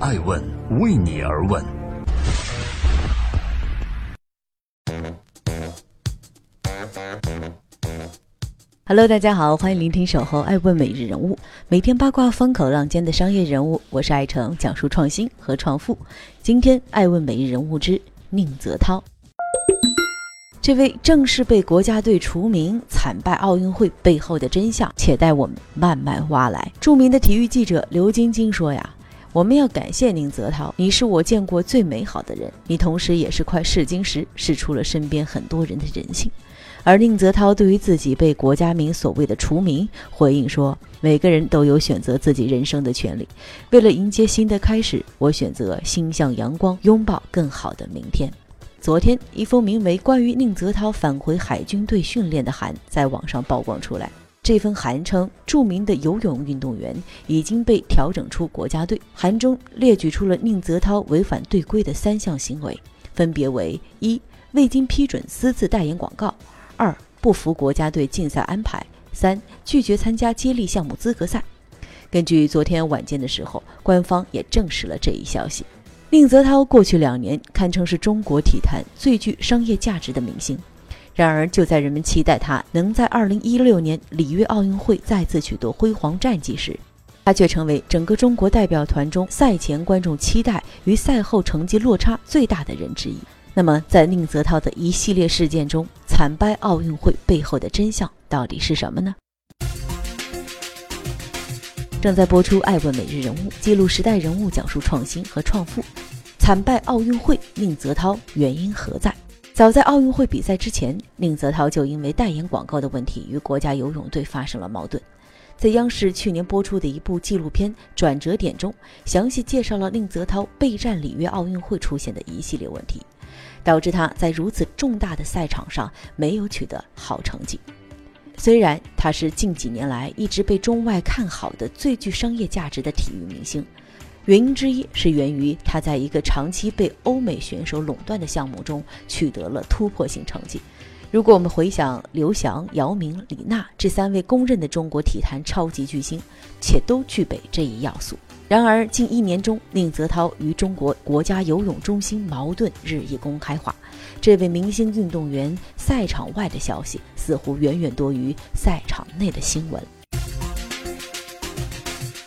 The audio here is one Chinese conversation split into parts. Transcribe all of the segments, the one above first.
爱问为你而问。Hello，大家好，欢迎聆听《守候爱问每日人物》，每天八卦风口浪尖的商业人物，我是爱成，讲述创新和创富。今天爱问每日人物之宁泽涛。这位正式被国家队除名、惨败奥运会背后的真相，且待我们慢慢挖来。著名的体育记者刘晶晶说呀：“我们要感谢宁泽涛，你是我见过最美好的人，你同时也是块试金石，试出了身边很多人的人性。”而宁泽涛对于自己被国家名所谓的除名，回应说：“每个人都有选择自己人生的权利。为了迎接新的开始，我选择心向阳光，拥抱更好的明天。”昨天，一封名为《关于宁泽涛返回海军队训练的函》在网上曝光出来。这份函称，著名的游泳运动员已经被调整出国家队。函中列举出了宁泽涛违反队规的三项行为，分别为：一、未经批准私自代言广告；二、不服国家队竞赛安排；三、拒绝参加接力项目资格赛。根据昨天晚间的时候，官方也证实了这一消息。宁泽涛过去两年堪称是中国体坛最具商业价值的明星，然而就在人们期待他能在2016年里约奥运会再次取得辉煌战绩时，他却成为整个中国代表团中赛前观众期待与赛后成绩落差最大的人之一。那么，在宁泽涛的一系列事件中，惨败奥运会背后的真相到底是什么呢？正在播出《爱问每日人物》，记录时代人物，讲述创新和创富。惨败奥运会，宁泽涛原因何在？早在奥运会比赛之前，宁泽涛就因为代言广告的问题与国家游泳队发生了矛盾。在央视去年播出的一部纪录片《转折点》中，详细介绍了宁泽涛备战里约奥运会出现的一系列问题，导致他在如此重大的赛场上没有取得好成绩。虽然他是近几年来一直被中外看好的最具商业价值的体育明星，原因之一是源于他在一个长期被欧美选手垄断的项目中取得了突破性成绩。如果我们回想刘翔、姚明、李娜这三位公认的中国体坛超级巨星，且都具备这一要素。然而，近一年中，宁泽涛与中国国家游泳中心矛盾日益公开化。这位明星运动员赛场外的消息似乎远远多于赛场内的新闻。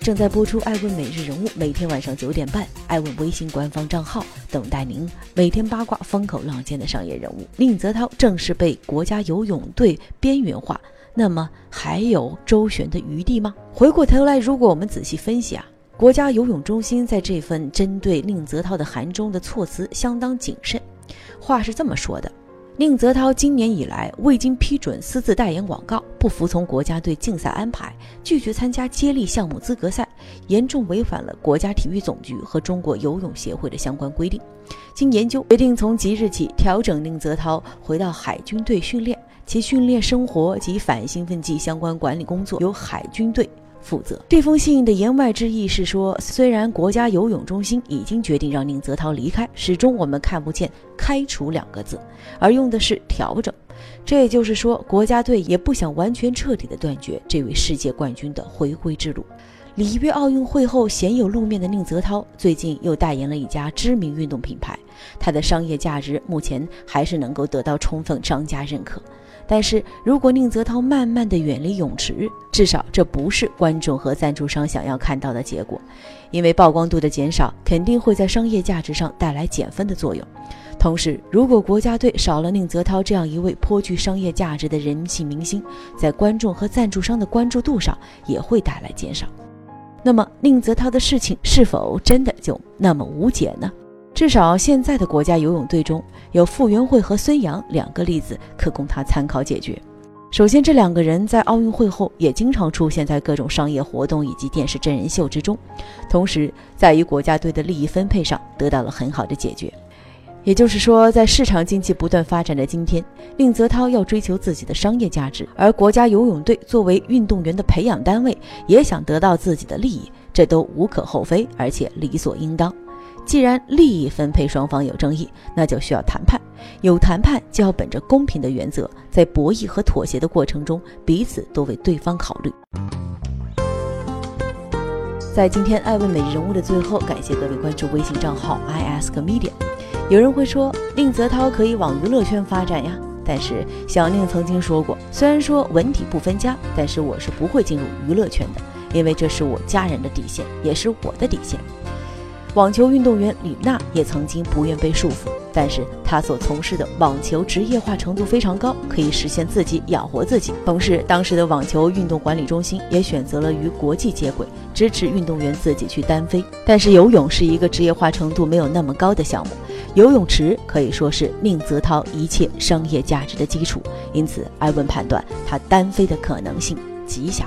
正在播出《爱问每日人物》，每天晚上九点半，爱问微信官方账号等待您每天八卦风口浪尖的商业人物。宁泽涛正式被国家游泳队边缘化，那么还有周旋的余地吗？回过头来，如果我们仔细分析啊，国家游泳中心在这份针对宁泽涛的函中的措辞相当谨慎。话是这么说的。宁泽涛今年以来未经批准私自代言广告，不服从国家队竞赛安排，拒绝参加接力项目资格赛，严重违反了国家体育总局和中国游泳协会的相关规定。经研究，决定从即日起调整宁泽涛回到海军队训练，其训练、生活及反兴奋剂相关管理工作由海军队。负责这封信的言外之意是说，虽然国家游泳中心已经决定让宁泽涛离开，始终我们看不见“开除”两个字，而用的是调整。这也就是说，国家队也不想完全彻底的断绝这位世界冠军的回归之路。里约奥运会后鲜有露面的宁泽涛，最近又代言了一家知名运动品牌，他的商业价值目前还是能够得到充分商家认可。但是如果宁泽涛慢慢的远离泳池，至少这不是观众和赞助商想要看到的结果，因为曝光度的减少肯定会在商业价值上带来减分的作用。同时，如果国家队少了宁泽涛这样一位颇具商业价值的人气明星，在观众和赞助商的关注度上也会带来减少。那么，宁泽涛的事情是否真的就那么无解呢？至少现在的国家游泳队中有傅园慧和孙杨两个例子可供他参考解决。首先，这两个人在奥运会后也经常出现在各种商业活动以及电视真人秀之中，同时在与国家队的利益分配上得到了很好的解决。也就是说，在市场经济不断发展的今天，宁泽涛要追求自己的商业价值，而国家游泳队作为运动员的培养单位也想得到自己的利益，这都无可厚非，而且理所应当。既然利益分配双方有争议，那就需要谈判。有谈判就要本着公平的原则，在博弈和妥协的过程中，彼此都为对方考虑。在今天爱问每日人物的最后，感谢各位关注微信账号 i ask media。有人会说，宁泽涛可以往娱乐圈发展呀。但是小宁曾经说过，虽然说文体不分家，但是我是不会进入娱乐圈的，因为这是我家人的底线，也是我的底线。网球运动员李娜也曾经不愿被束缚，但是她所从事的网球职业化程度非常高，可以实现自己养活自己。同时，当时的网球运动管理中心也选择了与国际接轨，支持运动员自己去单飞。但是游泳是一个职业化程度没有那么高的项目，游泳池可以说是宁泽涛一切商业价值的基础，因此艾文判断他单飞的可能性极小。